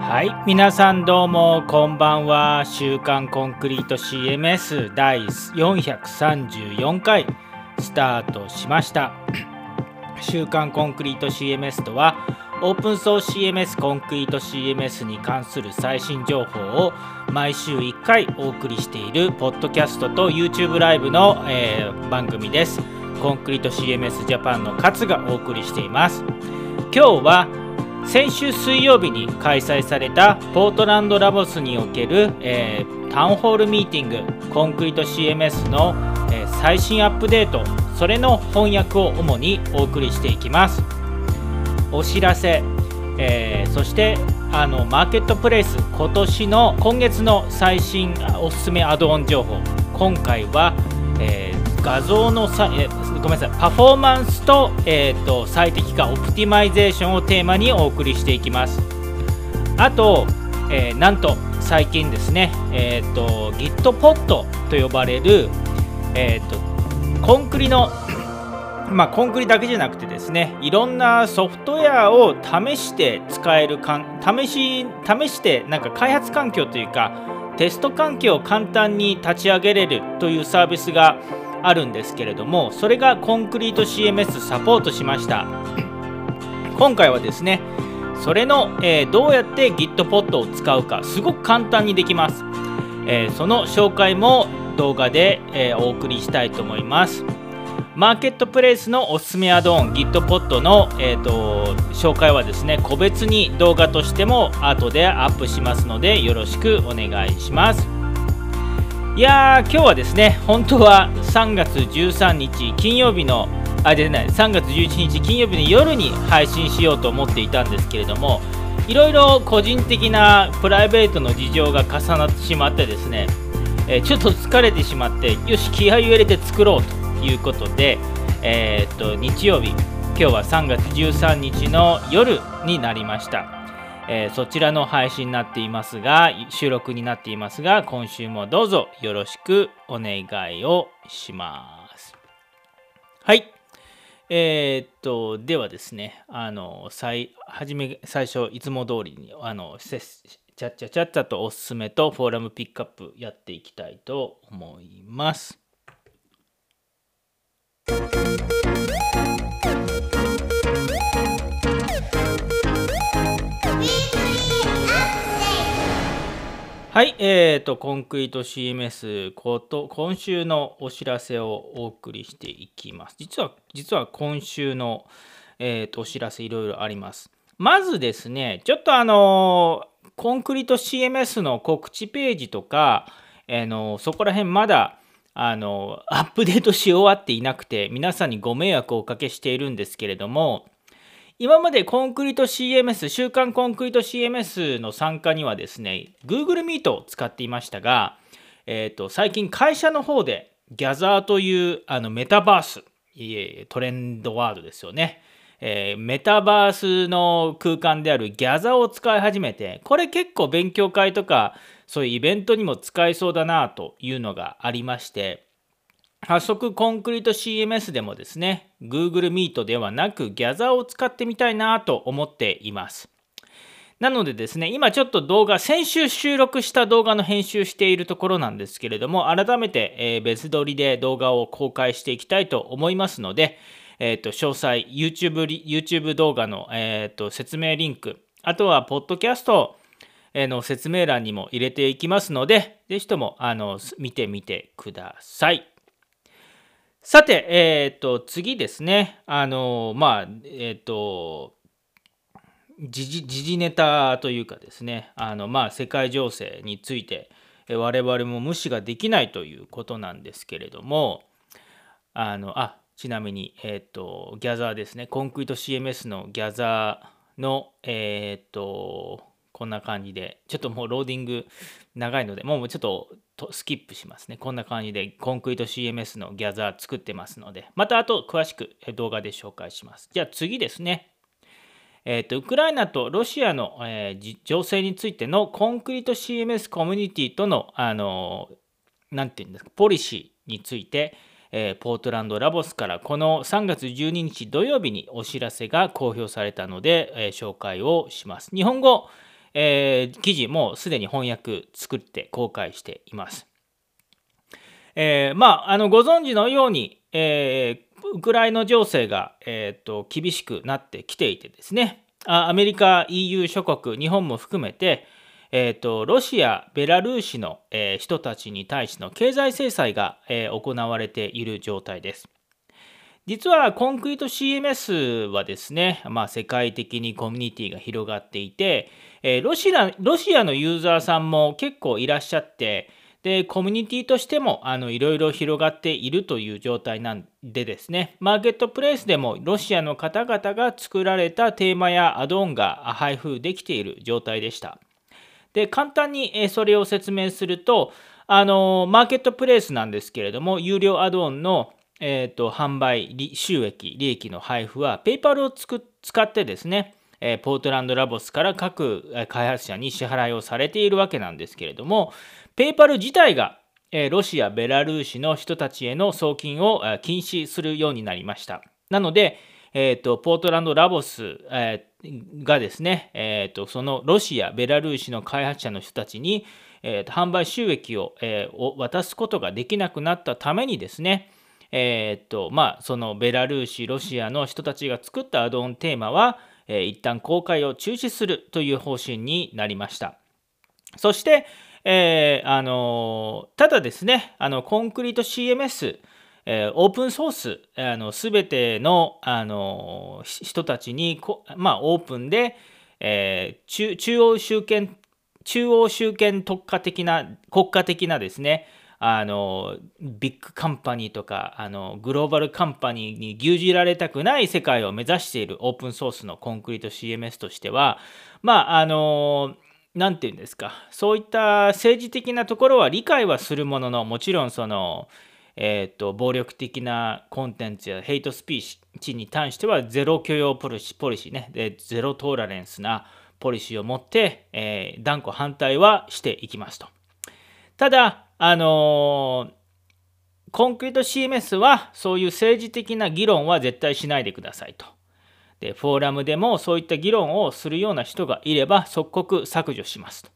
はい皆さんどうもこんばんは。週刊コンクリート CMS 第434回スタートしました。週刊コンクリート CMS とはオープンソース CMS コンクリート CMS に関する最新情報を毎週1回お送りしているポッドキャストと YouTube ライブの、えー、番組です。コンクリート CMS ジャパンの勝がお送りしています。今日は先週水曜日に開催されたポートランドラボスにおける、えー、タウンホールミーティングコンクリート CMS の、えー、最新アップデートそれの翻訳を主にお送りしていきます。お知らせ、えー、そしてあのマーケットプレイス今年の今月の最新おすすめアドオン情報。今回は、え画像のさ、えごめんなさいパフォーマンスと,、えーと、最適化オプティマイゼーションをテーマにお送りしていきます。あと、えー、なんと最近ですね、えーと、Gitpod と呼ばれる、えーと、コンクリのまあ、コンクリだけじゃなくてですねいろんなソフトウェアを試して使えるかん試し試してなんか開発環境というかテスト環境を簡単に立ち上げれるというサービスがあるんですけれどもそれがコンクリート CMS サポートしました。今回はですねそれの、えー、どうやって Gitpod を使うかすごく簡単にできます、えー、その紹介も動画で、えー、お送りしたいと思います。マーケットプレイスのおすすめアドオン Gitpod の、えーと、紹介はですね個別に動画としても後でアップしますのでよろしくお願いします。いやー今日はですね本当は3月13日金曜日のあ出ない3月11日金曜日の夜に配信しようと思っていたんですけれどもいろいろ個人的なプライベートの事情が重なってしまってですね、えー、ちょっと疲れてしまってよし気合を入れて作ろうと。いうことで、えー、っと日曜日今日は3月13日の夜になりましたえー、そちらの配信になっていますが、収録になっていますが、今週もどうぞよろしくお願いをします。はい。えー、っと、ではですね、あの、最、初め、最初、いつも通りに、あの、ちゃっちゃちゃっちゃとおすすめとフォーラムピックアップやっていきたいと思います。はい、えーと、コンクリート CMS こと今週のお知らせをお送りしていきます。実は、実は今週の、えーと、お知らせいろいろあります。まずですね、ちょっとあのコンクリート CMS の告知ページとか、あのそこら辺まだあのアップデートし終わっていなくて、皆さんにご迷惑をおかけしているんですけれども、今までコンクリート CMS、週刊コンクリート CMS の参加にはですね、Google Meet を使っていましたが、えーと、最近会社の方で Gather というあのメタバース、トレンドワードですよね。えー、メタバースの空間である Gather を使い始めて、これ結構勉強会とかそういうイベントにも使えそうだなというのがありまして、早速コンクリート CMS でもですね、Google Meet ではなく Gather を使ってみたいなと思っています。なのでですね、今ちょっと動画、先週収録した動画の編集しているところなんですけれども、改めて、別撮りで動画を公開していきたいと思いますので、えー、と詳細 YouTube, YouTube 動画の、えー、と説明リンク、あとはポッドキャストの説明欄にも入れていきますので、ぜひともあの見てみてください。さて、えっ、ー、と、次ですね。あの、まあ、えっ、ー、と、時事時事ネタというかですね、あの、まあ、世界情勢について、我々も無視ができないということなんですけれども、あの、あ、ちなみに、えっ、ー、と、ギャザーですね、 Concrete CMS の Gather の、えっ、と、こんな感じで、ちょっともうローディング長いので、もうちょっとスキップしますね。こんな感じでコンクリート CMS のギャザー作ってますので、またあと詳しく動画で紹介します。じゃあ次ですね。えーと、ウクライナとロシアの、えー、情勢についてのコンクリート CMS コミュニティとの、あのー、て言うんですか、ポリシーについて、え、ポートランドラボスからこの3月12日土曜日にお知らせが公表されたので、え、紹介をします。日本語、えー、記事もすでに翻訳作って公開しています。えー、まあ、あのご存知のように、えウクライナ情勢が、えーと、厳しくなってきていてですねアメリカ EU 諸国日本も含めて、えーと、ロシアベラルーシの、えー、人たちに対しての経済制裁が、えー、行われている状態です実はコンクリート CMS はですね、まあ、世界的にコミュニティが広がっていて、えー、ロシアロシアのユーザーさんも結構いらっしゃってで、コミュニティとしてもあのいろいろ広がっているという状態なんでですね、マーケットプレイスでもロシアの方々が作られたテーマやアドオンが配布できている状態でした。で、簡単にそれを説明すると、あのマーケットプレイスなんですけれども、有料アドオンのえーと、販売収益、利益の配布は、ペイパルを使ってですね、えポートランドラボスから各開発者に支払いをされているわけなんですけれども、ペイパル自体がロシア、ベラルーシの人たちへの送金を禁止するようになりました。なので、えーと、ポートランドラボス、えー、がですね、えーと、そのロシア、ベラルーシの開発者の人たちに、えーと、販売収益を,、えー、を渡すことができなくなったためにですね、えーとまあ、そのベラルーシ、ロシアの人たちが作ったアドオンテーマは、えー、一旦公開を中止するという方針になりました。そして、えー、あのただですね、あのコンクリート CMS、オープンソース、あの全ての、あの人たちにまあ、オープンで、えー、中中央集権中央集権特化的な国家的なですねあのビッグカンパニーとかあのグローバルカンパニーに牛耳られたくない世界を目指しているオープンソースのコンクリート CMS としてはまああの何て言うんですかそういった政治的なところは理解はするもののもちろんそのえーと、暴力的なコンテンツやヘイトスピーチに対してはゼロ許容ポリシーねでゼロトーラレンスなポリシーを持って、えー、断固反対はしていきますと。ただ、あのー、コンクリート CMS はそういう政治的な議論は絶対しないでくださいと。でフォーラムでもそういった議論をするような人がいれば即刻削除しますと。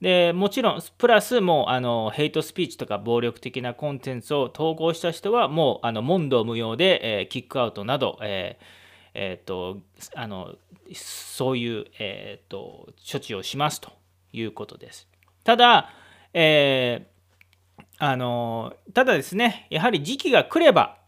でもちろんプラスもうあのヘイトスピーチとか暴力的なコンテンツを投稿した人はもうあの問答無用で、えー、キックアウトなど、えーえーと、あのそういう、えーと、処置をしますということです。ただ、えー、あのただですねやはり時期が来れば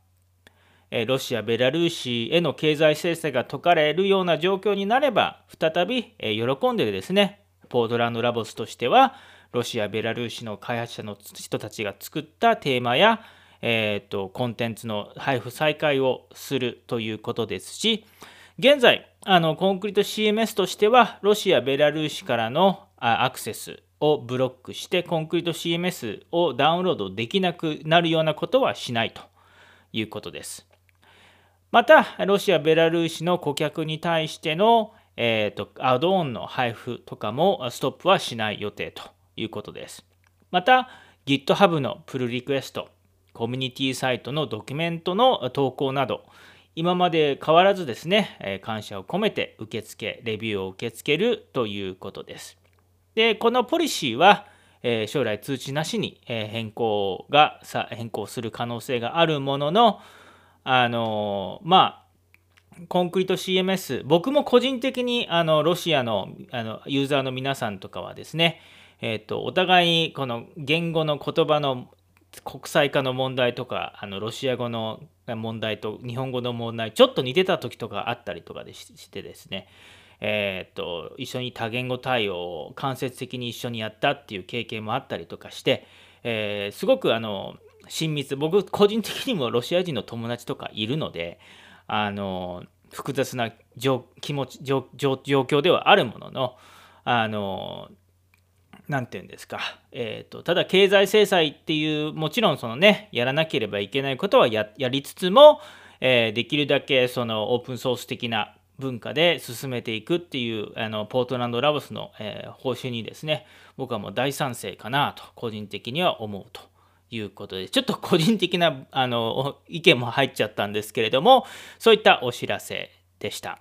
ロシア、ベラルーシへの経済制裁が解かれるような状況になれば、再び喜んでですね、ポートランドラボスとしては、ロシア、ベラルーシの開発者の人たちが作ったテーマや、えーと、コンテンツの配布再開をするということですし、現在、あのコンクリート CMS としては、ロシア、ベラルーシからのアクセスをブロックして、コンクリート CMS をダウンロードできなくなるようなことはしないということです。また、ロシア、ベラルーシの顧客に対しての、えーと、アドオンの配布とかもストップはしない予定ということです。また、GitHub のプルリクエスト、コミュニティサイトのドキュメントの投稿など、今まで変わらずですね、感謝を込めて受付、レビューを受け付けるということです。で、このポリシーは、将来通知なしに変更が変更する可能性があるものの、あのまあコンクリート CMS 僕も個人的にあのロシアのあのユーザーの皆さんとかはですね、えーと、お互いにこの言語の言葉の国際化の問題とかあのロシア語の問題と日本語の問題ちょっと似てた時とかあったりとかでしてですねえーと、と一緒に多言語対応を間接的に一緒にやったっていう経験もあったりとかして、えー、すごくあの親密。僕個人的にもロシア人の友達とかいるのであの複雑な気持ち状況ではあるもののあの何て言うんですか、えーと、ただ経済制裁っていうもちろんそのねやらなければいけないことはやりつつも、えー、できるだけそのオープンソース的な文化で進めていくっていうあのポートランドラボスの、えー、方針にですね僕はもう大賛成かなと個人的には思うと。いうことでちょっと個人的なあの意見も入っちゃったんですけれどもそういったお知らせでした。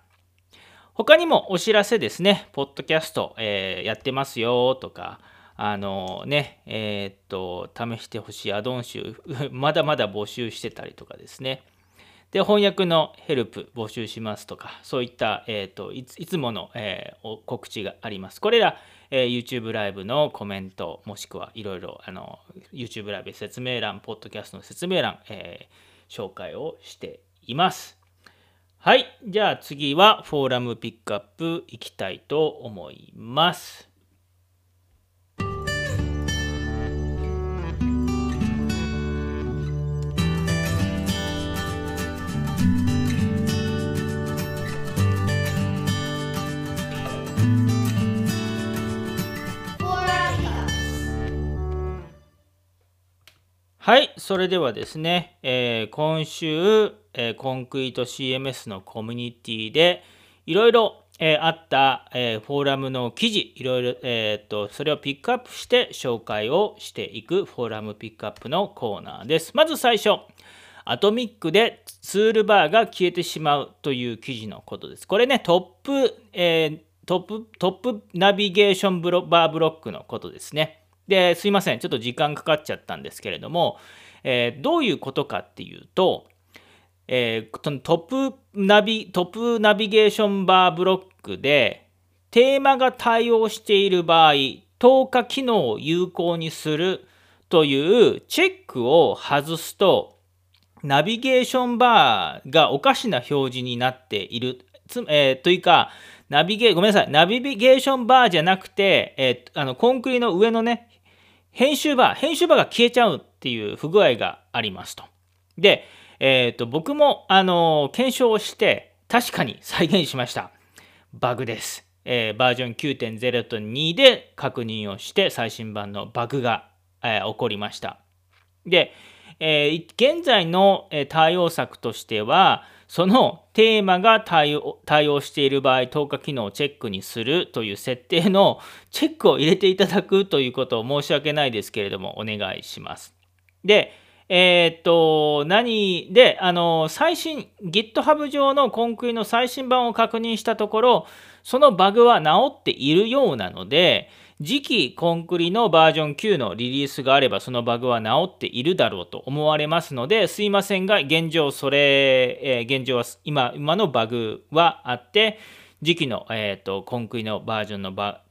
他にもお知らせですね、ポッドキャスト、えー、やってますよとか、あのね、えー、っと、試してほしいアドオン集、まだまだ募集してたりとかですね。で、翻訳のヘルプ募集しますとか、そういった、えー、っといつもの、えー、告知があります。これら、え YouTube ライブのコメント、もしくはいろいろ YouTube ライブ説明欄、ポッドキャストの説明欄、え紹介をしています。はい。じゃあ次はフォーラムピックアップいきたいと思います。はい、それではですね、えー、今週、えー、 Concrete CMS のコミュニティでいろいろ、えー、あった、えフォーラムの記事、いろいろ、えっと、それをピックアップして紹介をしていくフォーラムピックアップのコーナーです。まず最初、 Atomik でツールバーが消えてしまうという記事のことです。これね、トップ、えトップ、トップナビゲーションブロバーブロックのことですね。で、すいません。ちょっと時間かかっちゃったんですけれども、えー、どういうことかっていうと、えー、トップナビ、トップナビゲーションバーブロックで、テーマが対応している場合、透過機能を有効にするというチェックを外すと、ナビゲーションバーがおかしな表示になっている。つえー、というか、ナビゲー、ごめんなさい、ナビゲーションバーじゃなくて、えー、あのコンクリの上のね、編集バー、編集バーが消えちゃうっていう不具合がありますと。で、えっ、ー、と、僕も、あの検証をして、確かに再現しました。バグです。えー、バージョン9.0.2で確認をして、最新版のバグが、えー、起こりました。で、えー、現在の対応策としては、そのテーマが対応対応している場合、透過機能をチェックにするという設定のチェックを入れていただくということを申し訳ないですけれども、お願いします。で、えー、っと、何で、あの、最新、GitHub 上のコンクリの最新版を確認したところ、そのバグは治っているようなので、次期コンクリのバージョン9のリリースがあればそのバグは治っているだろうと思われますのですいませんが現状それ、えー、現状は今今のバグはあって次期の、えーと、コンクリのバージョンのバ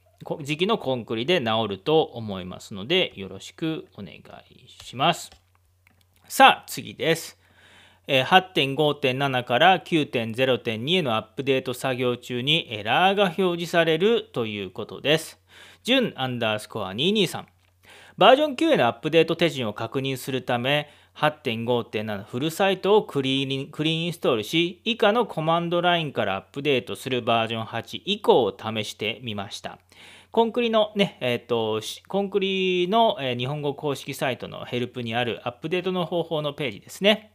時期のコンクリで治ると思いますのでよろしくお願いします。さあ次です。8.5.7から9.0.2へのアップデート作業中にエラーが表示されるということです。準アンダースコア223。バージョン9へのアップデート手順を確認するため、8.5.7フルサイトをクリーンクリーンインストールし、以下のコマンドラインからアップデートするバージョン8以降を試してみました。コンクリのね、えっ、ー、と、コンクリの、日本語公式サイトのヘルプにあるアップデートの方法のページですね。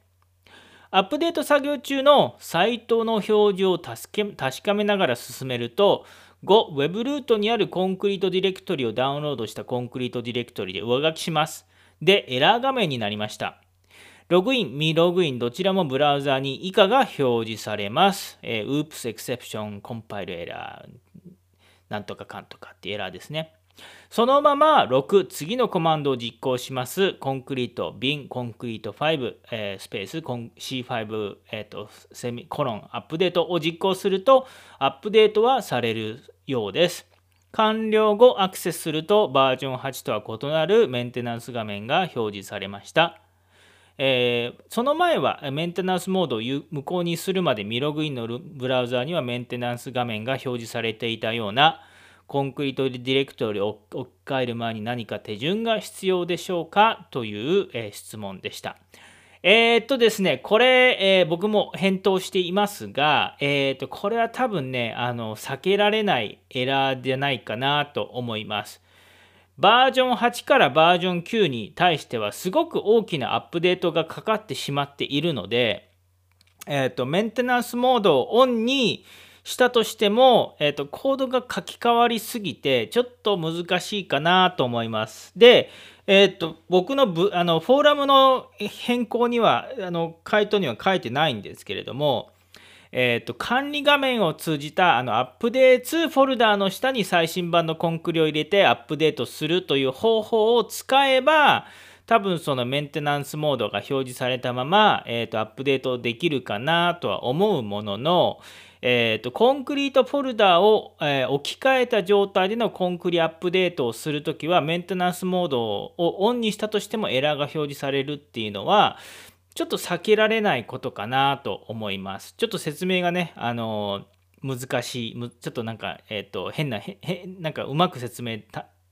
アップデート作業中のサイトの表示を確かめながら進めると、5、Web ルートにあるコンクリートディレクトリをダウンロードしたコンクリートディレクトリで上書きします。で、エラー画面になりました。ログイン、未ログイン、どちらもブラウザに以下が表示されます。えー、Oops, Exception, Compile Error なんとかかんとかってエラーですね。そのまま6、次のコマンドを実行します。コンクリート、bin、コンクリート5、えー、スペース、C5、えーと、セミコロン、アップデートを実行すると、アップデートはされるようです。完了後アクセスするとバージョン8とは異なるメンテナンス画面が表示されました。えー、その前はメンテナンスモードを無効にするまで未ログインのブラウザーにはメンテナンス画面が表示されていたようなコンクリートディレクトリを置き換える前に何か手順が必要でしょうか？という、え、質問でした。えー、っとですね、これ、えー、僕も返答していますが、えー、っと、これは多分ね、あの、避けられないエラーじゃないかなと思います。バージョン8からバージョン9に対してはすごく大きなアップデートがかかってしまっているので、えっと、メンテナンスモードをオンにしたとしても、えーと、コードが書き換わりすぎてちょっと難しいかなと思います。で、えーと、僕のブあのフォーラムの変更にはあの回答には書いてないんですけれども、えーと、管理画面を通じたあのアップデートフォルダーの下に最新版のコンクリを入れてアップデートするという方法を使えば多分そのメンテナンスモードが表示されたまま、えーと、アップデートできるかなとは思うものの、えーと、コンクリートフォルダを、えー、置き換えた状態でのコンクリアップデートをするときはメンテナンスモードをオンにしたとしてもエラーが表示されるっていうのはちょっと避けられないことかなと思います。ちょっと説明がね、あのー、難しい、ちょっとなんか、えっ、ー、と、変な、へなんかうまく説明、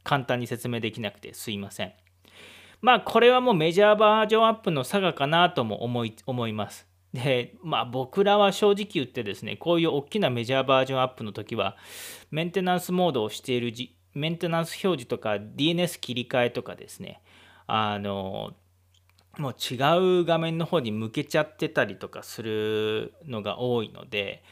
簡単に説明できなくてすいません。まあこれはもうメジャーバージョンアップの差がかなとも思い思います。でまあ僕らは正直言ってですねこういう大きなメジャーバージョンアップの時はメンテナンスモードをしているメンテナンス表示とか DNS 切り替えとかですねあのもう違う画面の方に向けちゃってたりとかするのが多いので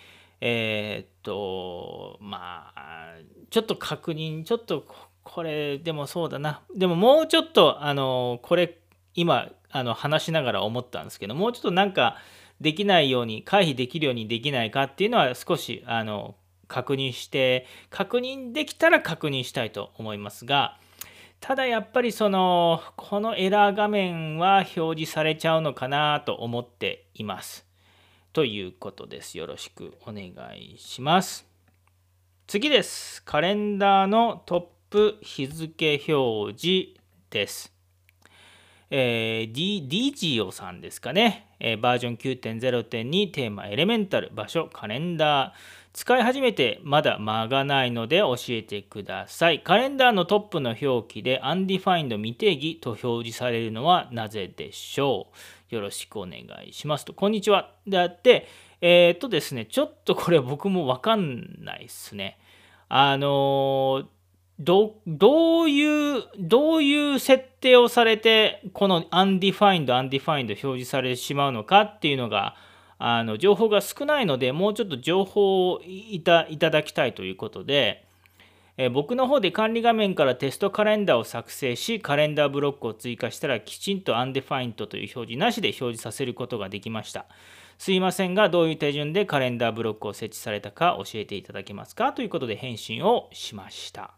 えー、っとまあちょっと確認ちょっとこれでもそうだな。でももうちょっとあのこれ今あの話しながら思ったんですけどもうちょっとなんかできないように回避できるようにできないかっていうのは少しあの確認して確認できたら確認したいと思いますがただやっぱりそのこのエラー画面は表示されちゃうのかなと思っています。ということです。よろしくお願いします。次です。カレンダーのトップ日付表示です。えー、D、d g o さんですかね、えー、バージョン9.0.2テーマエレメンタル場所カレンダー。使い始めてまだ間がないので教えてください。カレンダーのトップの表記で Undefined 未定義と表示されるのはなぜでしょう。よろしくお願いしますと。こんにちは。であってえー、っとですねちょっとこれ僕もわかんないですね。あのーどどういうどういう設定をされてこの undefined undefined 表示されてしまうのかっていうのがあの情報が少ないのでもうちょっと情報をいただきたいということで、え僕の方で管理画面からテストカレンダーを作成しカレンダーブロックを追加したらきちんと undefined という表示なしで表示させることができました。すいませんがどういう手順でカレンダーブロックを設置されたか教えていただけますか？ということで返信をしました。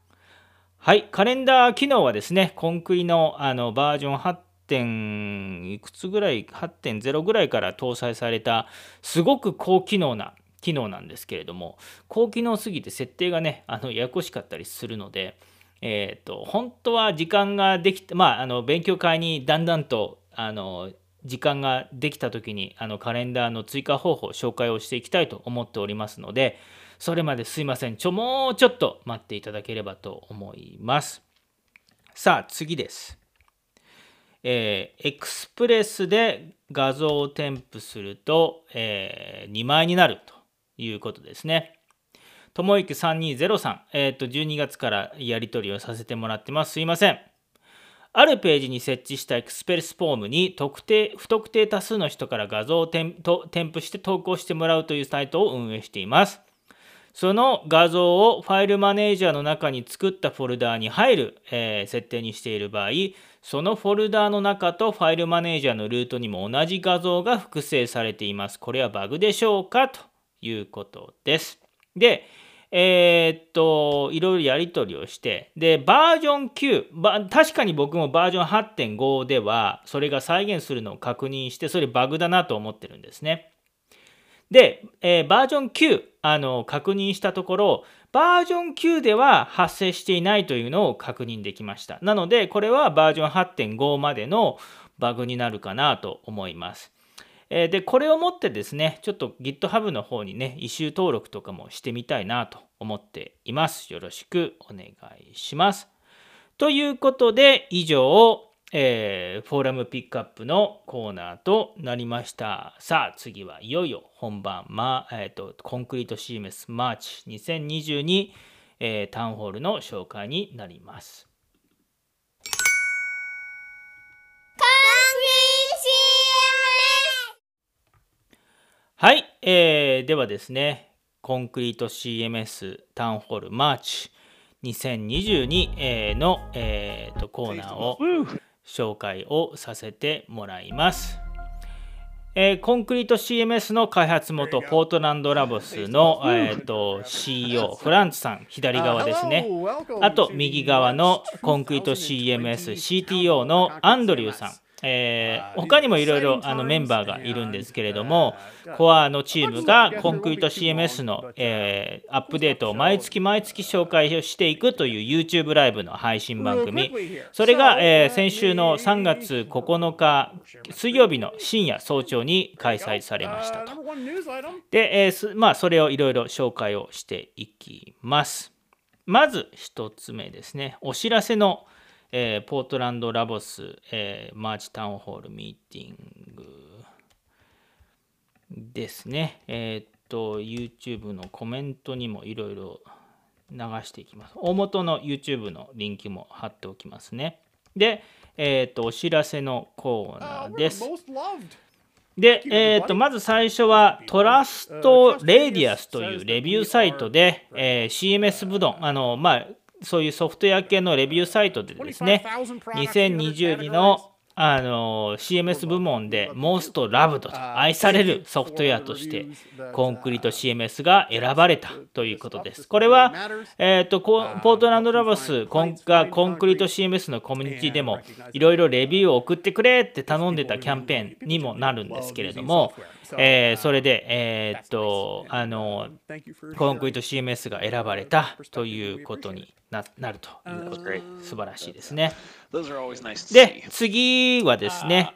はい、カレンダー機能はですね、コンクリのあのバージョン8いくつぐらい8.0ぐらいから搭載された、すごく高機能な機能なんですけれども、高機能すぎて設定がね、あのややこしかったりするので、えーと、本当は時間ができて、まあ、あの勉強会にだんだんとあの時間ができた時にあのカレンダーの追加方法を紹介をしていきたいと思っておりますので、それまですいません。ちょ、もうちょっと待っていただければと思います。さあ、次です。えー、 Express で画像を添付すると、えー、2枚になるということですね。ともいく3203、えっ、ー、と、12月からやり取りをさせてもらってます。すいません。あるページに設置した Express フォームに特定不特定多数の人から画像を添付して投稿してもらうというサイトを運営しています。その画像をファイルマネージャーの中に作ったフォルダーに入る、えー、設定にしている場合、そのフォルダーの中とファイルマネージャーのルートにも同じ画像が複製されています。これはバグでしょうか？ということです。で、えー、っと、いろいろやり取りをして、で、バージョン9、確かに僕もバージョン8.5では、それが再現するのを確認して、それバグだなと思ってるんですね。で、えー、バージョン9あの確認したところバージョン9では発生していないというのを確認できました。なのでこれはバージョン8.5までのバグになるかなと思います。えでこれをもってですねちょっと GitHub の方にね issue 登録とかもしてみたいなと思っています。よろしくお願いします。ということで以上えー、フォーラムピックアップのコーナーとなりました。さあ、次はいよいよ本番、まえーと、 Concrete CMS March 2022、えー、タウンホールの紹介になります。はい、えー、ではですね、コンクリート CMS タウンホールマーチ2022、えー、の、えー、とコーナーを紹介をさせてもらいます。えー、コンクリート CMS の開発元ポートランドラボスの、えーと、CEO フランツさん左側ですね。あと右側のコンクリート CMSCTO のアンドリューさんえー、他にもいろいろメンバーがいるんですけれども、コアのチームがコンクリート CMS の、えー、アップデートを毎月毎月紹介をしていくという YouTube ライブの配信番組、それが、えー、先週の3月9日水曜日の深夜早朝に開催されましたと。で、えーまあ、それをいろいろ紹介をしていきます。まず1つ目ですね、お知らせのえー、 PortlandLabs、えー、 March Town Hall Meeting ですね。えー、っと、YouTube のコメントにもいろいろ流していきます。大元の YouTube のリンクも貼っておきますね。で、えっと、お知らせのコーナーです。で、えー、とまず最初は TrustRadius というレビューサイトで、えー、CMS ブドン、あのまあ、そういうソフトウェア系のレビューサイトでですね、2022のあの CMS 部門で Most Loved と愛される ソフトウェアとしてコンクリート CMS が選ばれたということです。これは、えーと、ポートランドラボスがコンクリート CMS のコミュニティでもいろいろレビューを送ってくれって頼んでたキャンペーンにもなるんですけれども、えー、それで、えー、っとあのコンクリート CMS が選ばれたということになるということで素晴らしいですね。で、次はですね、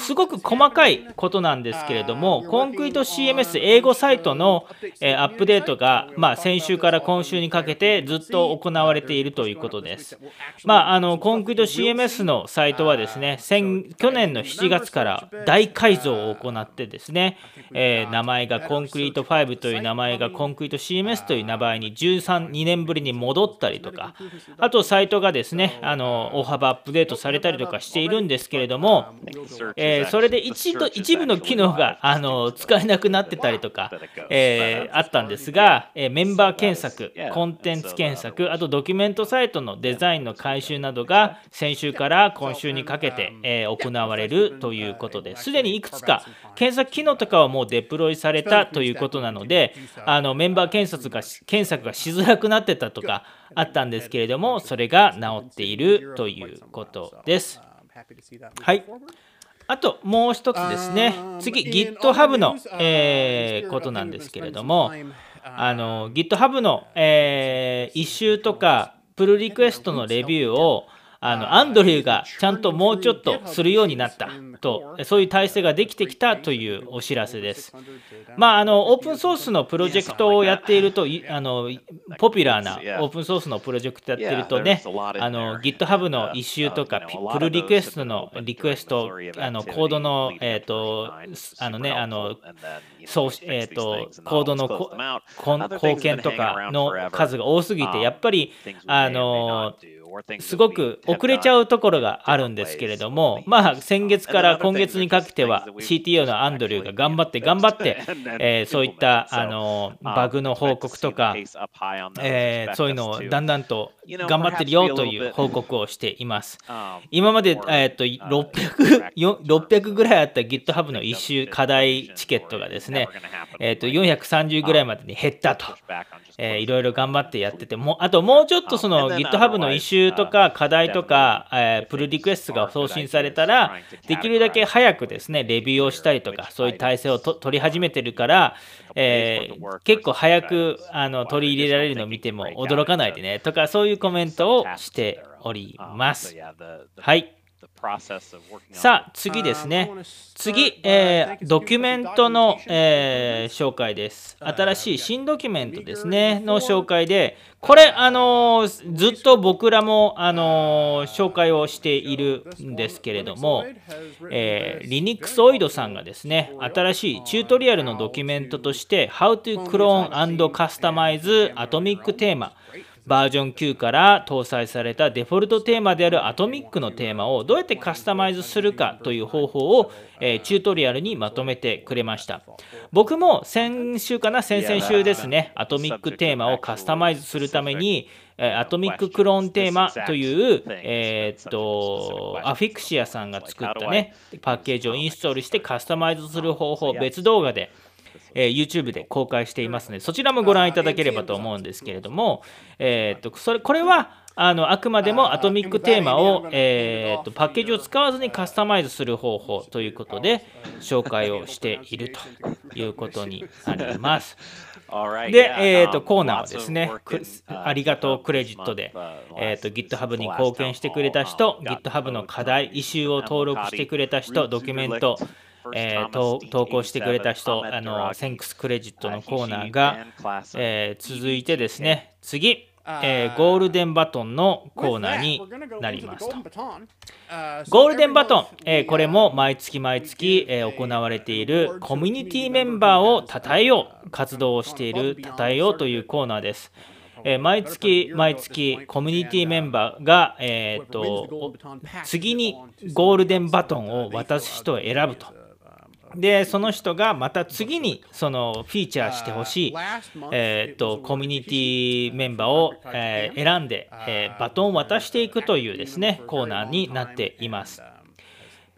すごく細かいことなんですけれども、コンクリート CMS 英語サイトのアップデートが、まあ、先週から今週にかけてずっと行われているということです。まあ、あのコンクリート CMS のサイトはですね、去年の7月から大改造を行ってですね、えー、名前がコンクリート5という名前がコンクリート CMS という名前に13、2年ぶりに戻ったりとか、あとサイトがですね、あの大幅アップデートされたりとかしているんですけれども、えー、それで一度一部の機能が あの使えなくなってたりとか、えー、あったんですが、えー、メンバー検索、コンテンツ検索、あとドキュメントサイトのデザインの改修などが先週から今週にかけて、えー、行われるということですでにいくつか検索機能とかはもうデプロイされたということなので、あのメンバー検索が検索がしづらくなってたとかあったんですけれども、それが治っているということです。はい。あともう一つですね、次、GitHub の、えー、ことなんですけれども、あの GitHub の、えー、イシューとか、プルリクエストのレビューをあのアンドリューがちゃんともうちょっとするようになったとそういう体制ができてきたというお知らせです。まあ、あのオープンソースのプロジェクトをやっているとあのポピュラーなオープンソースのプロジェクトやっているとねあの GitHub のイシューとかプルリクエストのリクエストあのコードのえっ、ー、とあのねあのそうえっ、ー、とコードの貢献とかの数が多すぎてやっぱりあのすごく遅れちゃうところがあるんですけれども、まあ、先月から今月にかけては CTO のアンドリューが頑張って頑張って、えー、そういったあのバグの報告とか、えー、そういうのをだんだんと頑張ってるよという報告をしています。今まで、えー、っと 600, 600ぐらいあった GitHub の一周課題チケットがですね、えー、っと430ぐらいまでに減ったと、えー、いろいろ頑張ってやっててもあともうちょっとその GitHub の一周とか課題とか、えー、プルリクエストが送信されたらできるだけ早くですねレビューをしたりとかそういう体制を取り始めてるから、えー、結構早くあの取り入れられるのを見ても驚かないでねとかそういうコメントをしております。はい。さあ、次ですね。次、えー、ドキュメントの、えー、紹介です。新しい新ドキュメントですね、の紹介で、これ、あのー、ずっと僕らも、あの紹介をしているんですけれども、えー、Linux オイドさんがですね、新しいチュートリアルのドキュメントとして、How to Clone and Customize Atomic Theme バージョン9から搭載されたデフォルトテーマであるアトミックのテーマをどうやってカスタマイズするかという方法を、えー、チュートリアルにまとめてくれました。僕も先週かな先々週ですねアトミックテーマをカスタマイズするためにアトミッククローンテーマという、えー、っと、アフィクシアさんが作ったね、パッケージをインストールしてカスタマイズする方法、別動画で、えー、YouTube で公開していますので、そちらもご覧いただければと思うんですけれども、えー、っと、それ、これは、あのあくまでもアトミックテーマを、えー、とパッケージを使わずにカスタマイズする方法ということで紹介をしているということになります。で、えー、とコーナーはですね、ありがとうクレジットで、えー、と GitHub に貢献してくれた人、GitHub の課題、イシューを登録してくれた人、ドキュメント、えー、と投稿してくれた人、あのセンクスクレジットのコーナーが、えー、続いてですね、次。えー、ゴールデンバトンのコーナーになりますと。ゴールデンバトン、えー、これも毎月毎月、えー、行われているコミュニティメンバーを称えよう、活動をしている称えようというコーナーです。えー、毎月毎月コミュニティメンバーが、えーと次にゴールデンバトンを渡す人を選ぶと。でその人がまた次にそのフィーチャーしてほしい、えー、とコミュニティメンバーを、えー、選んで、えー、バトンを渡していくというですねコーナーになっています。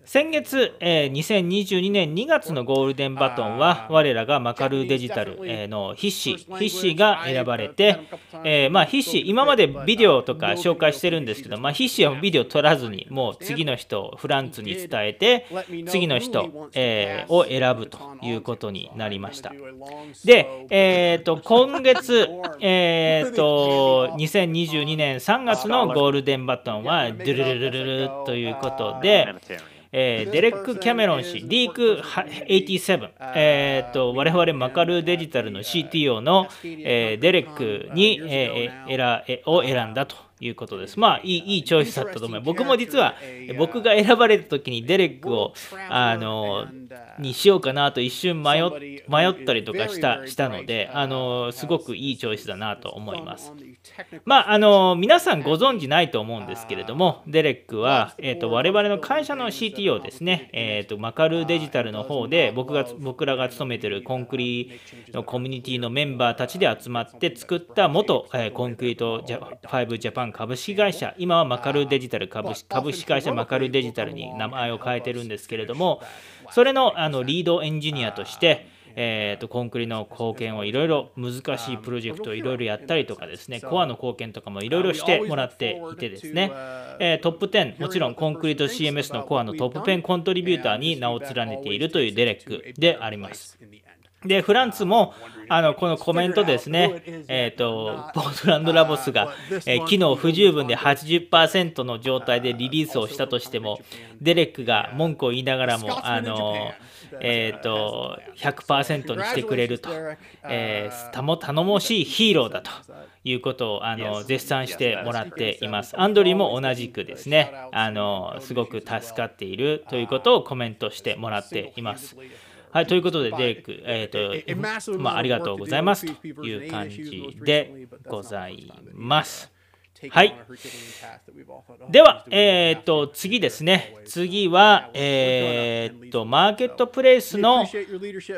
先月、えー、2022年2月のゴールデンバトンは我らがマカルデジタル、えー、の筆詞筆詞が選ばれて、えー、まあ筆詞今までビデオとか紹介してるんですけど、まあ、筆詞はビデオ撮らずにもう次の人フランツに伝えて次の人、えー、を選ぶということになりました。で、えーと、今月、えーと、2022年3月のゴールデンバトンはドゥルルルルルということでえー、デレック・キャメロン氏、ディーク87、えーと、我々マカルデジタルの CTO の、えー、デレックに、えー、選を選んだということです。まあいいいいチョイスだったと思います。僕も実は僕が選ばれた時にデレックをあのにしようかなと一瞬迷迷ったりとかしたしたのであのすごくいいチョイスだなと思います。まああの皆さんご存知ないと思うんですけれどもデレックは、えーと、我々の会社の CTO ですね、えーと、マカルデジタルの方で僕が僕らが勤めてるコンクリのコミュニティのメンバーたちで集まって作った元、えー、 concrete5 ジャパン株式会社、今はマカルデジタル株株式会社マカルデジタルに名前を変えてるんですけれども、それのあのリードエンジニアとして、えーと、コンクリの貢献をいろいろ難しいプロジェクトをいろいろやったりとかですね、コアの貢献とかもいろいろしてもらっていてですね、えー、トップ10、もちろんコンクリート CMS のコアのトップ10コントリビューターに名を連ねているというデレックであります。で、フランツも、あの、このコメントですね、えっ、ー、と、 PortlandLabs が、えー、機能不十分で80%の状態でリリースをしたとしても、デレックが文句を言いながらも、あの、えっ、ー、と、100%にしてくれると、えー、頼もしいヒーローだということを、あの、絶賛してもらっています。アンドリーも同じくですね、あの、すごく助かっているということをコメントしてもらっています。はい、ということで、デレック、えーとまあ、ありがとうございます。という感じでございます。はい。では、えっ、ー、と、次ですね。次は、えっ、ー、と、マーケットプレイスの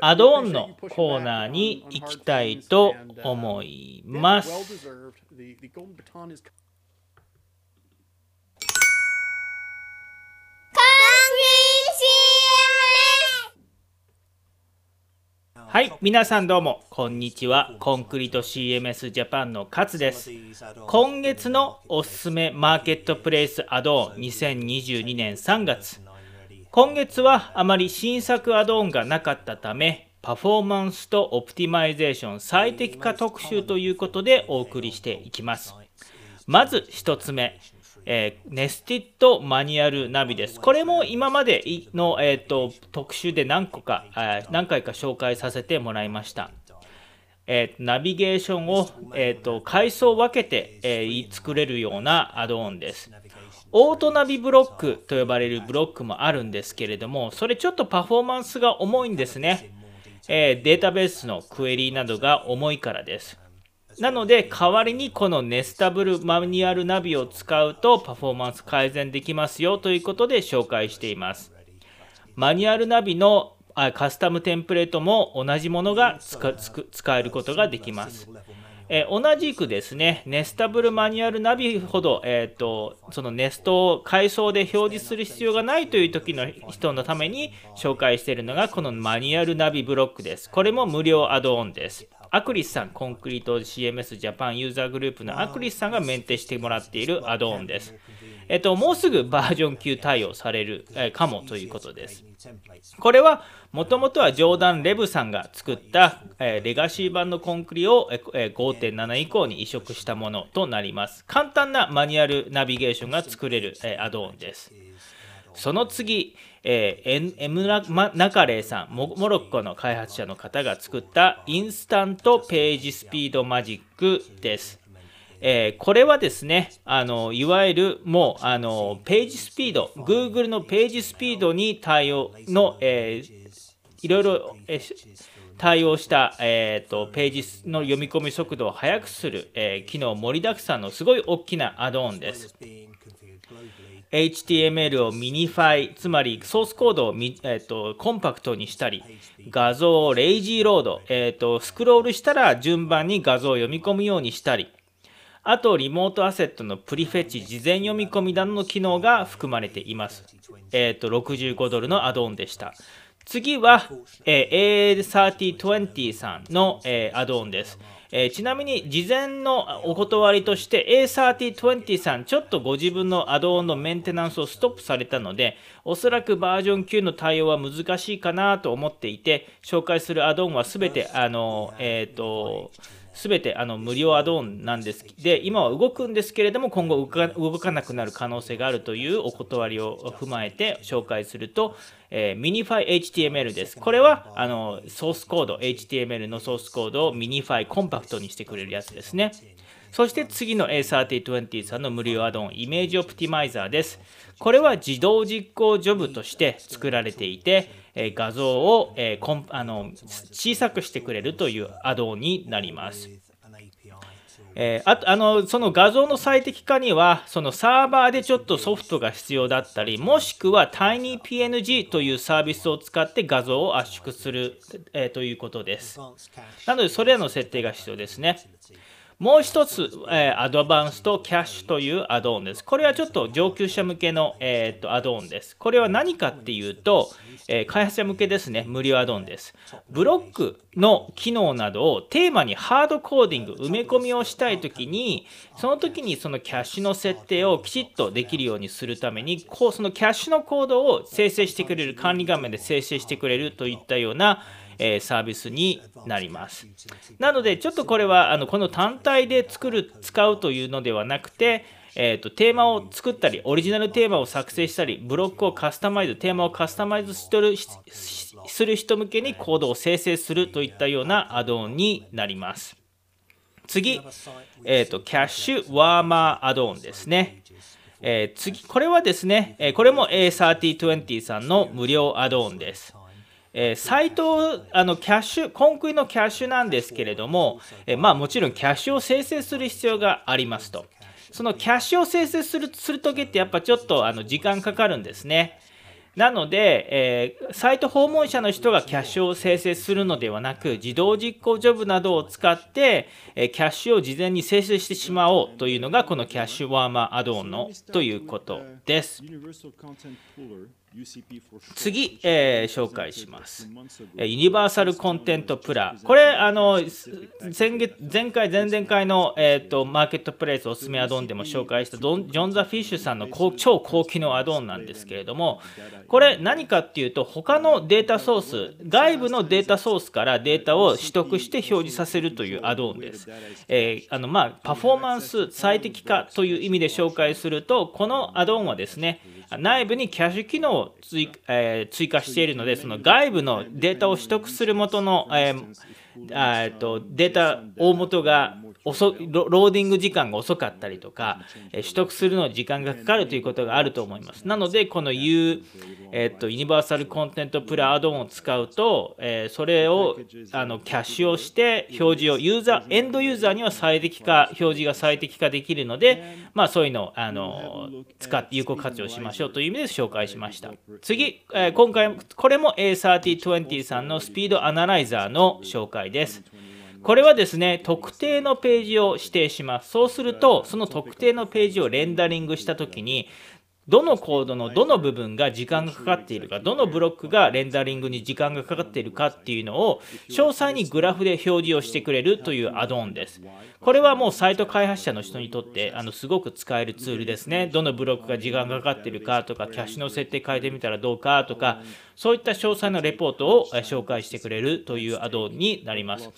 アドオンのコーナーに行きたいと思います。はい、皆さんどうも、こんにちは。コンクリート CMS ジャパンの勝です。今月のおすすめマーケットプレイスアドオン2022年3月。今月はあまり新作アドオンがなかったため、パフォーマンスとオプティマイゼーション最適化特集ということでお送りしていきます。まず1つ目。えー、 Nested Manual Nav です。これも今までの、えーと、特集で何個か、え、何回か紹介させてもらいました。えー、ナビゲーションを、えーと、階層を分けて、えー、作れるようなアドオンです。オートナビブロックと呼ばれるブロックもあるんですけれども、それちょっとパフォーマンスが重いんですね。えー、データベースのクエリーなどが重いからです。なので代わりにこのネスタブルマニュアルナビを使うとパフォーマンス改善できますよということで紹介していますマニュアルナビのカスタムテンプレートも同じものが使えることができますえ、同じくですね、 Nestable Manual Nav ほど、えーと、そのネストを階層で表示する必要がないという時の人のために紹介しているのがこの Manual Nav ブロックです。これも無料アドオンです。アクリスさん、 Concrete CMS ジャパンユーザーグループのアクリスさんがメンテしてもらっているアドオンです。えっと、もうすぐバージョン9対応される、えかもということです。これはもともとはジョーダン・レブさんが作った、えレガシー版のコンクリを、え5.7以降に移植したものとなります。簡単なマニュアルナビゲーションが作れる、えアドオンです。その次、えー、エムナカレーさんモ、モロッコの開発者の方が作ったインスタントページスピードマジックです。えー、これはですね、あのいわゆるもうあのページスピード、Google のページスピードに対応の、えー、いろいろ、えー、対応した、えーと、ページの読み込み速度を速くする、えー、機能盛りだくさんのすごい大きなアドオンです。HTML を minify、つまりソースコードをえーと、コンパクトにしたり、画像を lazy load、えーとスクロールしたら順番に画像を読み込むようにしたり、あと、 remote asset の prefetch 事前読み込みなどの機能が含まれています。えっ、ー、と、65ドルのアドオンでした。次は、えー、A3020 さんの、えー、アドオンです。えー、ちなみに事前のお断りとして A3020 さんちょっとご自分のアドオンのメンテナンスをストップされたのでおそらくバージョン9の対応は難しいかなと思っていて紹介するアドオンは全てあのえっ、ー、とすべてあの無料アドオンなんです。で、今は動くんですけれども、今後動かなくなる可能性があるというお断りを踏まえて紹介すると、えー、 Minify HTML です。これはあのソースコード、HTML のソースコードを minify コンパクトにしてくれるやつですね。そして次の A3020 さんの無料アドオン、 Image Optimizer です。これは自動実行ジョブとして作られていて、え画像を、えー、あの小さくしてくれるというアドオンになります。えー、ああのその画像の最適化にはそのサーバーでちょっとソフトが必要だったりもしくは TinyPNG というサービスを使って画像を圧縮する、えー、ということですなのでそれらの設定が必要ですねもう一つ、えー、アドバンスとキャッシュというアドオンです。これはちょっと上級者向けの、えー、とアドオンです。これは何かっていうと、えー、開発者向けですね、無料アドオンです。ブロックの機能などをテーマにハードコーディング、埋め込みをしたいときに、その時にそのキャッシュの設定をきちっとできるようにするために、こうそのキャッシュのコードを生成してくれる、管理画面で生成してくれるといったような、えサービスになります。なので、ちょっとこれはあのこの単体で作る、使うというのではなくて、えーと、テーマを作ったり、オリジナルテーマを作成したり、ブロックをカスタマイズ、テーマをカスタマイズしてるする人向けにコードを生成するといったようなアドオンになります。次、えーと、キャッシュワーマーアドオンですね。えー、次、これはですね、これも A3020 さんの無料アドオンです。えー、サイトあのキャッシュ、コンクリのキャッシュなんですけれども、えー、まあ、もちろんキャッシュを生成する必要がありますと。そのキャッシュを生成するするときってやっぱちょっとあの時間かかるんですね。なので、えー、サイト訪問者の人がキャッシュを生成するのではなく、自動実行ジョブなどを使って、えー、キャッシュを事前に生成してしまおうというのが、このキャッシュワーマーアドオンのということです。次、えー、紹介します。ユニバーサルコンテントプラ。これ、あの先月前回、前々回の、えーと、マーケットプレイスおすすめアドオンでも紹介したジョン・ザ・フィッシュさんの超高機能アドオンなんですけれども、これ何かっていうと、他のデータソース、外部のデータソースからデータを取得して表示させるというアドオンです。えー、あのまあ、パフォーマンス最適化という意味で紹介すると、このアドオンはですね、内部にキャッシュ機能を追,、えー、追加しているので、その外部のデータを取得する元の、えー、とデータ大元が遅ローディング時間が遅かったりとか、取得するのに時間がかかるということがあると思います。なので、この U、えっと、 Universal Content Puller アドオンを使うと、えそれをあのキャッシュをして表示をユーザー、エンドユーザーには最適化、表示が最適化できるので、まあそういうのをあの使って有効活用しましょうという意味で紹介しました。次、え今回、これも A3020 さんのスピードアナライザーの紹介です。これはですね、特定のページを指定します。そうすると、その特定のページをレンダリングしたときに、どのコードのどの部分が時間がかかっているか、どのブロックがレンダリングに時間がかかっているかっていうのを詳細にグラフで表示をしてくれるというアドオンです。これはもうサイト開発者の人にとってあのすごく使えるツールですね。どのブロックが時間がかかっているかとか、キャッシュの設定変えてみたらどうかとか、そういった詳細なレポートを紹介してくれるというアドオンになります。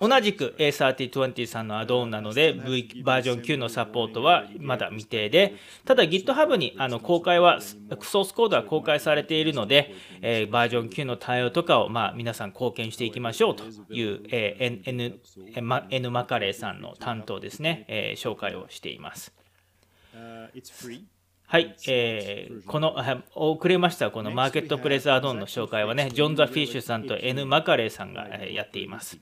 同じく A3020 さんのアドオンなので、v、バージョン9のサポートはまだ未定で、ただ GitHub ににあの公開は、ソースコードは公開されているので、えー、バージョン9の対応とかを、まあ、皆さん貢献していきましょうという、え、N, N, N マカレーさんの担当ですね、え、紹介をしています。はい、えー、この遅れましたこのマーケットプレスアドオンの紹介はね、ジョン・ザ・フィッシュさんと N・ マカレーさんがやっています。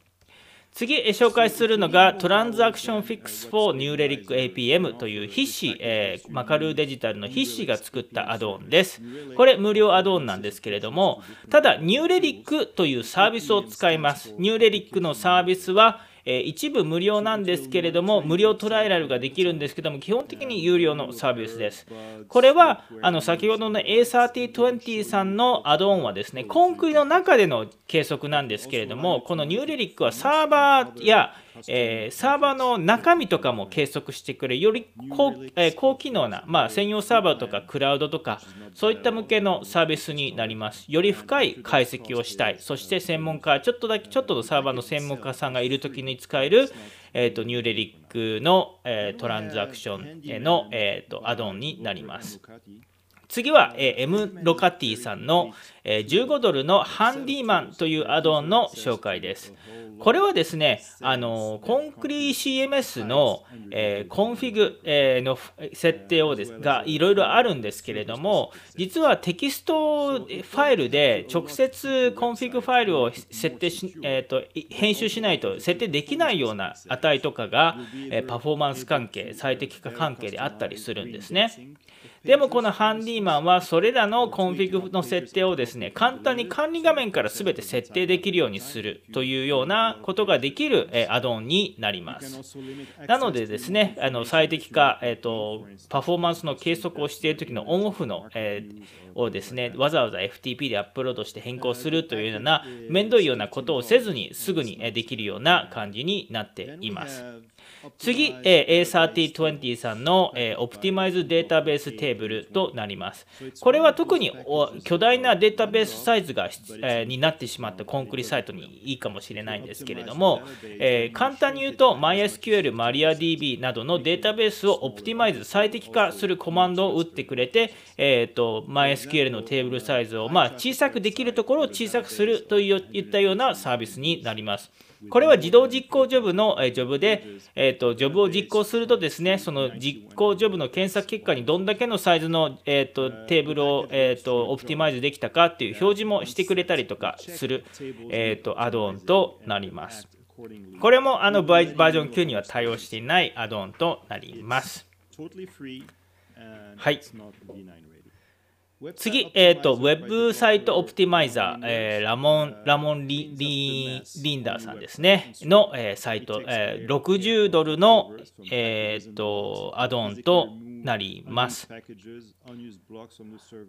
次紹介するのがトランザクションフィックス for ニューレリック APM という筆詞、えー、マカルーデジタルの筆詞が作ったアドオンです。これ無料アドオンなんですけれども、ただニューレリックというサービスを使います。ニューレリックのサービスはえ一部無料なんですけれども、無料トライアルができるんですけども、基本的に有料のサービスです。これは、あの先ほどの A3020 さんのアドオンはですね、コンクリの中での計測なんですけれども、このニューレリックはサーバーやえー、サーバーの中身とかも計測してくれより高,、えー、高機能な、まあ、専用サーバーとかクラウドとかそういった向けのサービスになります。より深い解析をしたい。そして専門家ちょっとだけちょっとのサーバーの専門家さんがいる時に使える、えーと、 New Relic の、えー、トランザクションの、えーとアドオンになります次は、えー、M ロカティさんの、えー、15ドルの Handyman というアドオンの紹介です。これはですね、あのコンクリ CMS の、えー、コンフィグ、えー、の設定をですがいろいろあるんですけれども、実はテキストファイルで直接コンフィグファイルを設定し、えーと、編集しないと設定できないような値とかが、え、パフォーマンス関係、最適化関係であったりするんですね。でもこのハンディマンはそれらのコンフィグの設定をですね、簡単に管理画面から全て設定できるようにするというようなことができるアドオンになります。なのでですね、あの最適化、えーと、パフォーマンスの計測をしている時のオンオフの、えー、をですね、わざわざ FTP でアップロードして変更するというような面倒いようなことをせずにすぐにできるような感じになっています。次、え、A3020 さんの、えー、 Optimize Database Table となります。これは特に巨大なデータベースサイズが、え、になってしまったコンクリサイトにいいかもしれないんですけれども、え、簡単に言うと MySQL、MariaDB などのデータベースを optimize、最適化するコマンドを打ってくれて、えーと、MySQL のテーブルサイズを、まあ、小さくできるところを小さくするといったようなサービスになります。これは自動実行ジョブのジョブで、えーと、ジョブを実行するとですね、その実行ジョブの検索結果にどんだけのサイズの、えーと、テーブルを、えーと、オプティマイズできたかっていう表示もしてくれたりとかする、えー、とアドオンとなります。これもあのバージョン9には対応していないアドオンとなります。はい。次、えっ、ー、と、ウェブサイトオプティマイザー、えー、ラモン、ラモンリリリンダーさんですね、の、えー、サイト、えー、60ドルの、えっ、ー、と、アドオンとなります。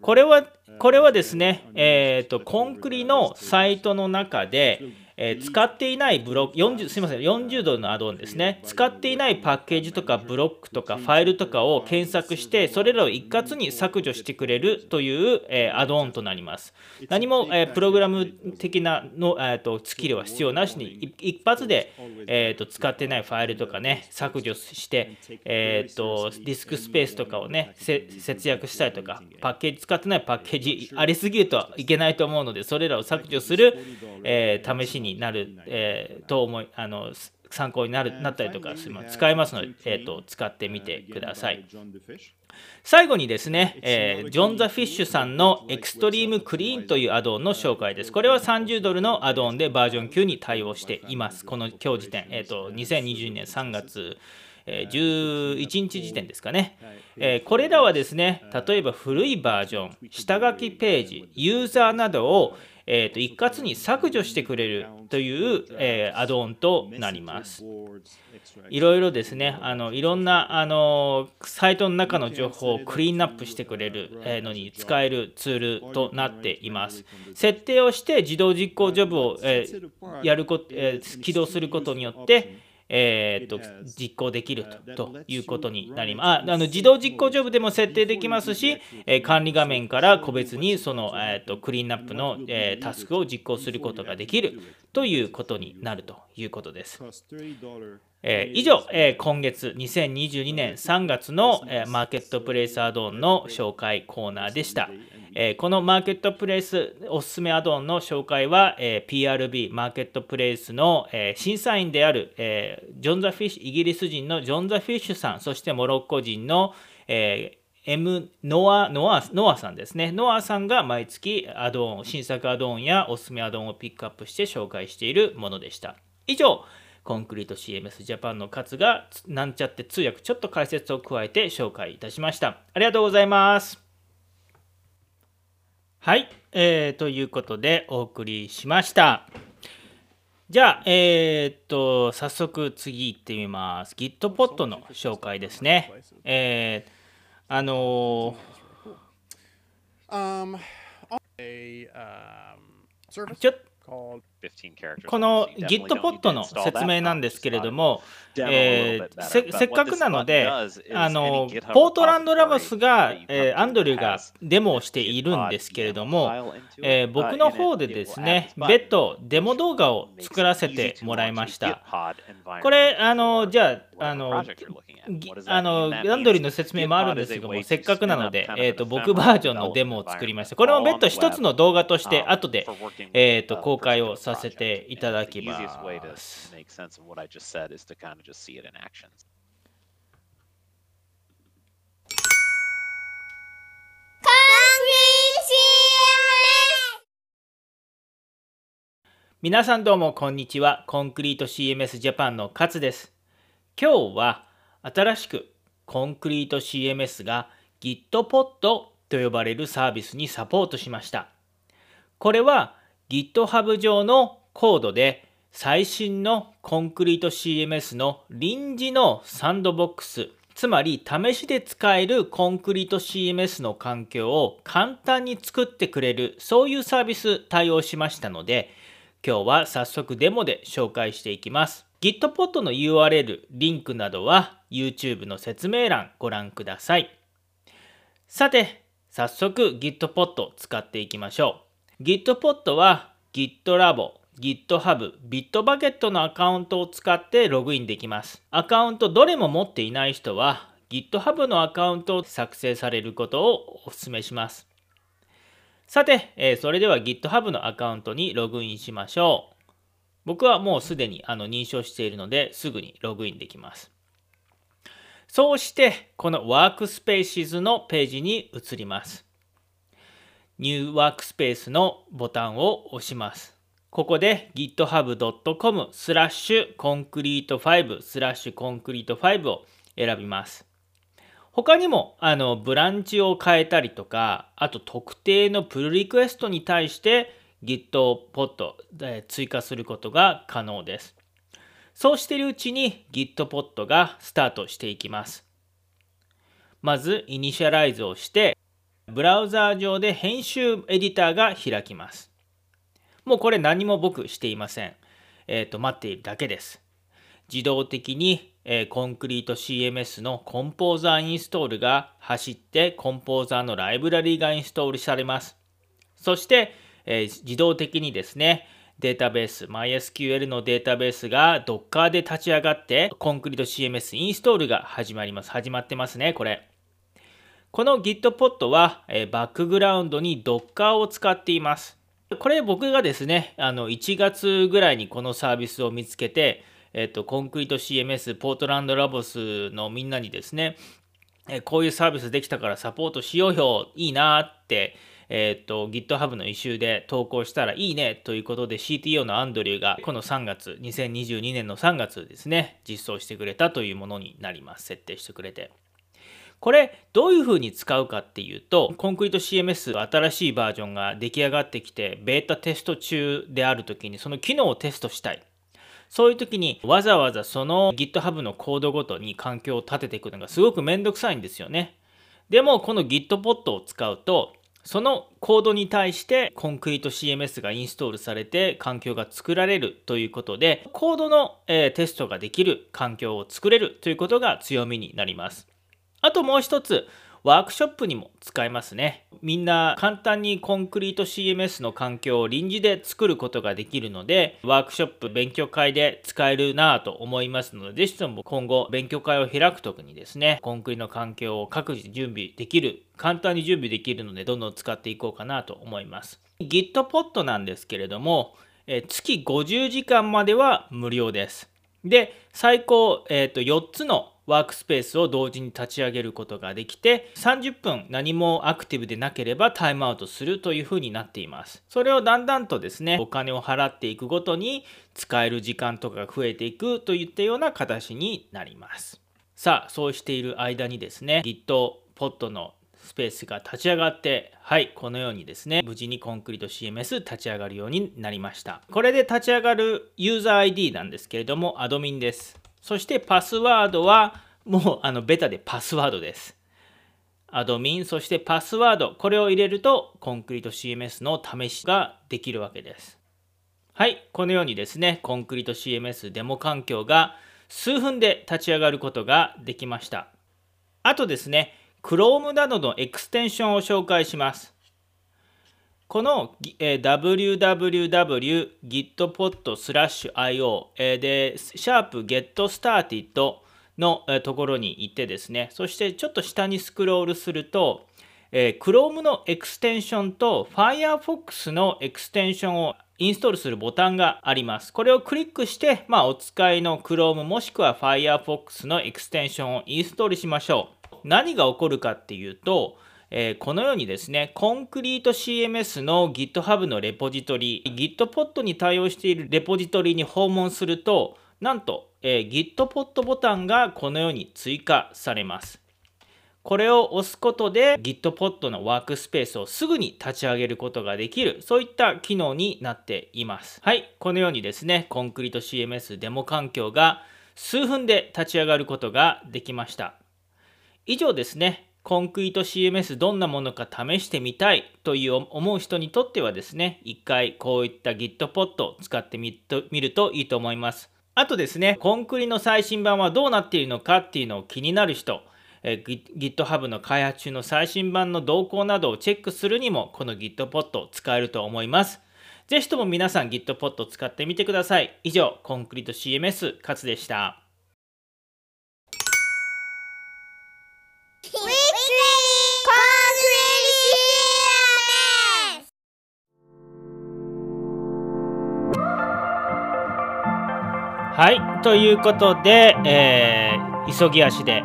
これは、これはですね、えっ、ー、と、コンクリのサイトの中で、えー、使っていないブロック、40すみません、40ドルのアドオンですね。使っていないパッケージとかブロックとかファイルとかを検索して、それらを一括に削除してくれるという、えー、アドオンとなります。何も、えー、プログラム的なの、えーと、スキルは必要なしに、一発で、えーと、使ってないファイルとかね、削除して、えーと、ディスクスペースとかをね、節約したりとか、パッケージ使ってないパッケージありすぎるといけないと思うので、それらを削除する、えー、試しにになる、えー、と思いあの参考になるなったりとか使えますので、えーと、と使ってみてください。最後にですね、えー、ジョン・ザ・フィッシュさんのエクストリーム・クリーンというアドオンの紹介です。これは30ドルのアドオンでバージョン9に対応しています。この今日時点、えーと、2022年3月え11日時点ですかね、えこれらはですね例えば古いバージョン下書きページユーザーなどをえーと、一括に削除してくれるという、えー、アドオンとなります。いろいろですね、あのいろんなあのサイトの中の情報をクリーンアップしてくれるのに使えるツールとなっています。設定をして自動実行ジョブを、えー、やるこ、えー、起動することによって、えー、と実行できるとということになります。ああの自動実行ジョブでも設定できますし、えー、管理画面から個別にその、えー、とクリーンアップの、えー、タスクを実行することができるということになるということです。えー、以上、えー、今月2022年3月の、えー、マーケットプレイスアドオンの紹介コーナーでした。えこのマーケットプレイスおすすめアドオンの紹介は、え PRB マーケットプレイスの、え審査員である、えジョン・ザ・フィッシュイギリス人のジョン・ザ・フィッシュさんそしてモロッコ人の、え M ノアノアノアさんですね。ノアさんが毎月アドオン、新作アドオンやおすすめアドオンをピックアップして紹介しているものでした。以上、コンクリート CMS ジャパンの勝がなんちゃって通訳ちょっと解説を加えて紹介いたしました。ありがとうございます。はい、えー、ということでお送りしました。じゃあ、えー、っと、早速次行ってみます。Gitpod の紹介ですね。えー、あのー、ちょっと、この Gitpod の説明なんですけれども、えー、せせっかくなので、あのポートランドラボスが、えー、アンドリューがデモをしているんですけれども、えー、僕の方でですね、別途デモ動画を作らせてもらいました。これ、あのじゃあ、あのあのアンドリューの説明もあるんですけども、せっかくなので、えーと、僕バージョンのデモを作りました。これも別途一つの動画として、後で、えーと、公開をさせていただきます。皆さんどうもこんにちは。コンクリート CMS ジャパンの勝です。今日は新しくコンクリート CMS が Gitpod と呼ばれるサービスにサポートしました。これは GitHub 上のコードで最新のコンクリート CMS の臨時のサンドボックス、つまり試しで使えるコンクリート CMS の環境を簡単に作ってくれる、そういうサービス対応しましたので、今日は早速デモで紹介していきます。Gitpod の URL、リンクなどは YouTube の説明欄ご覧ください。さて、早速 Gitpod 使っていきましょう。Gitpod は GitLab、GitHub、Bitbucket のアカウントを使ってログインできます。アカウントどれも持っていない人は GitHub のアカウントを作成されることをお勧めします。さて、え、それでは GitHub のアカウントにログインしましょう。僕はもうすでにあの認証しているのですぐにログインできます。そうして、この Workspaces のページに移ります。 New Workspace のボタンを押します。ここで github.com スラッシュ concrete5 スラッシュ concrete5 を選びます。他にもあのブランチを変えたりとか、あと特定のプルリクエストに対して Gitpod で追加することが可能です。そうしているうちに Gitpod がスタートしていきます。まず、イニシャライズをして、ブラウザー上で編集エディターが開きます。もうこれ何も僕していません。えっ、ー、と、待っているだけです。自動的に、えー、コンクリート CMS のコンポーザーインストールが走ってコンポーザーのライブラリがインストールされます。そして、えー、自動的にですね、データベース、MySQL のデータベースが Docker で立ち上がって、コンクリート CMS インストールが始まります。始まってますね、これ。この Gitpod は、え、バックグラウンドに Docker を使っています。これ僕がですね、あの1月ぐらいにこのサービスを見つけて、えっと、コンクリート CMS ポートランドラボスのみんなにですね、えこういうサービスできたからサポートしようよいいなってえっ、と、GitHub のイシューで投稿したらいいねということで CTO のアンドリューがこの3月、2022年の3月ですね、実装してくれたというものになります。設定してくれて。これどういうふうに使うかっていうと、コンクリート CMS 新しいバージョンが出来上がってきて、ベータテスト中である時にその機能をテストしたい。そういう時にわざわざその GitHub のコードごとに環境を立てていくのがすごくめんどくさいんですよね。でもこの Gitpod を使うとそのコードに対してコンクリート CMS がインストールされて環境が作られるということでコードの、え、テストができる環境を作れるということが強みになります。あともう一つワークショップにも使えますね。みんな簡単にコンクリート CMS の環境を臨時で作ることができるので、ワークショップ、勉強会で使えるなぁと思いますので、ぜひとも今後勉強会を開くときにですね、コンクリの環境を各自準備できる、簡単に準備できるので、どんどん使っていこうかなと思います。Gitpod なんですけれども、え月50時間までは無料です。で、最高、えー、と4つのワークスペースを同時に立ち上げることができて30分何もアクティブでなければタイムアウトするというふうになっていますそれをだんだんとですねお金を払っていくごとに使える時間とかが増えていくといったような形になりますさあそうしている間にですね GitPod のスペースが立ち上がって、はい、このようにですね、無事にコンクリート CMS 立ち上がるようになりました。これで立ち上がるユーザー ID なんですけれども、アドミンです。そしてパスワードはもうあのベタでパスワードです。アドミン、そしてパスワード、これを入れるとコンクリート CMS の試しができるわけです。はい、このようにですね、コンクリート CMS デモ環境が数分で立ち上がることができました。あとですね、Chrome などのエクステンションを紹介します。この、えー、www.gitpod/io、えー、で、シャープ get started の、え、ところに行ってですね、そしてちょっと下にスクロールすると、えー、Chrome のエクステンションと Firefox のエクステンションをインストールするボタンがあります。これをクリックして、まあ、お使いの Chrome もしくは Firefox のエクステンションをインストールしましょう。何が起こるかっていうと、えー、このようにですね、コンクリート CMS の GitHub のレポジトリ、Gitpod に対応しているレポジトリに訪問すると、なんと、えー、Gitpod ボタンがこのように追加されます。これを押すことで Gitpod のワークスペースをすぐに立ち上げることができる、そういった機能になっています。はい、このようにですね、コンクリート CMS デモ環境が数分で立ち上がることができました。以上ですね、コンクリート CMS どんなものか試してみたいという思う人にとってはですね、一回こういった Gitpod を使ってみるといいと思います。あとですね、コンクリの最新版はどうなっているのかっていうのを気になる人、え GitHub の開発中の最新版の動向などをチェックするにも、この Gitpod 使えると思います。ぜひとも皆さん Gitpod を使ってみてください。以上、コンクリート CMS 勝でした。ということで、えー、急ぎ足で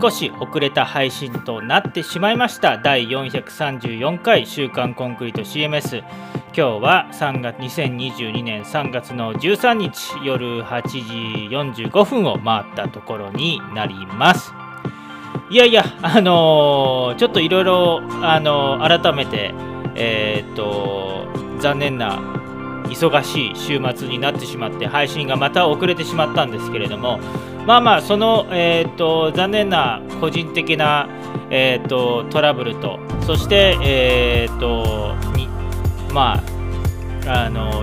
少し遅れた配信となってしまいました。第434回週刊コンクリート CMS 今日は3月2022年3月の13日夜8時45分を回ったところになります。いやいやあのー、ちょっといろいろあの、改めてえー、っと残念な忙しい週末になってしまって配信がまた遅れてしまったんですけれどもまあまあその、えーと、残念な個人的な、えーと、トラブルとそして、えーと、まああの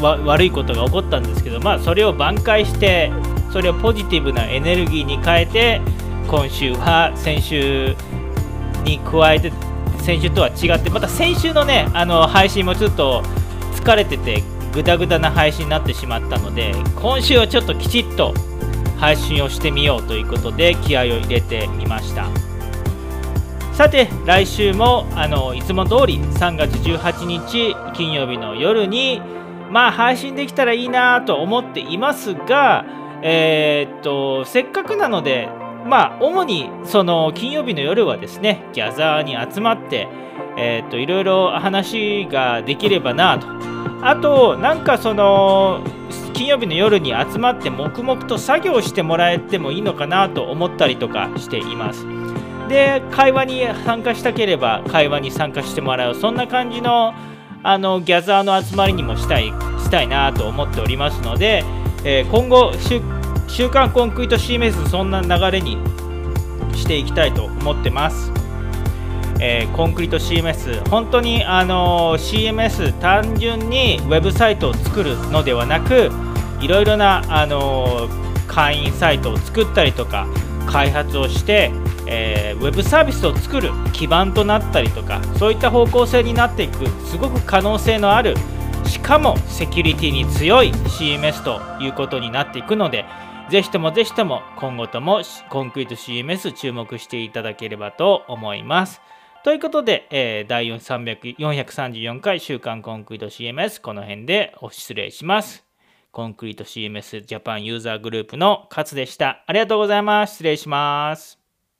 悪いことが起こったんですけど、まあ、それを挽回してそれをポジティブなエネルギーに変えて今週は先週に加えて先週とは違ってまた先週のねあの配信もちょっと疲れててグダグダな配信になってしまったので今週はちょっときちっと配信をしてみようということで気合を入れてみました。さて来週もあのいつも通り3月18日金曜日の夜に、まあ配信できたらいいなと思っていますが、えー、っとせっかくなのでまあ主にその金曜日の夜はですねギャザーに集まってえー、といろいろ話ができればなと。あとなんかその金曜日の夜に集まって黙々と作業してもらえてもいいのかなと思ったりとかしています。で会話に参加したければ会話に参加してもらうそんな感じのあのギャザーの集まりにもしたいしたいなと思っておりますので、えー、今後週刊コンクリート CMS そんな流れにしていきたいと思ってます。えー、コンクリート CMS 本当にあのー CMS 単純にウェブサイトを作るのではなくいろいろなあの会員サイトを作ったりとか開発をして、えー、ウェブサービスを作る基盤となったりとかそういった方向性になっていくすごく可能性のあるしかもセキュリティに強い CMS ということになっていくのでぜひともぜひとも今後ともコンクリート CMS 注目していただければと思います。ということで、えー、第434回週刊コンクリート CMS この辺でお失礼します。コンクリート CMS ジャパンユーザーグループの勝でした。ありがとうございます。失礼します。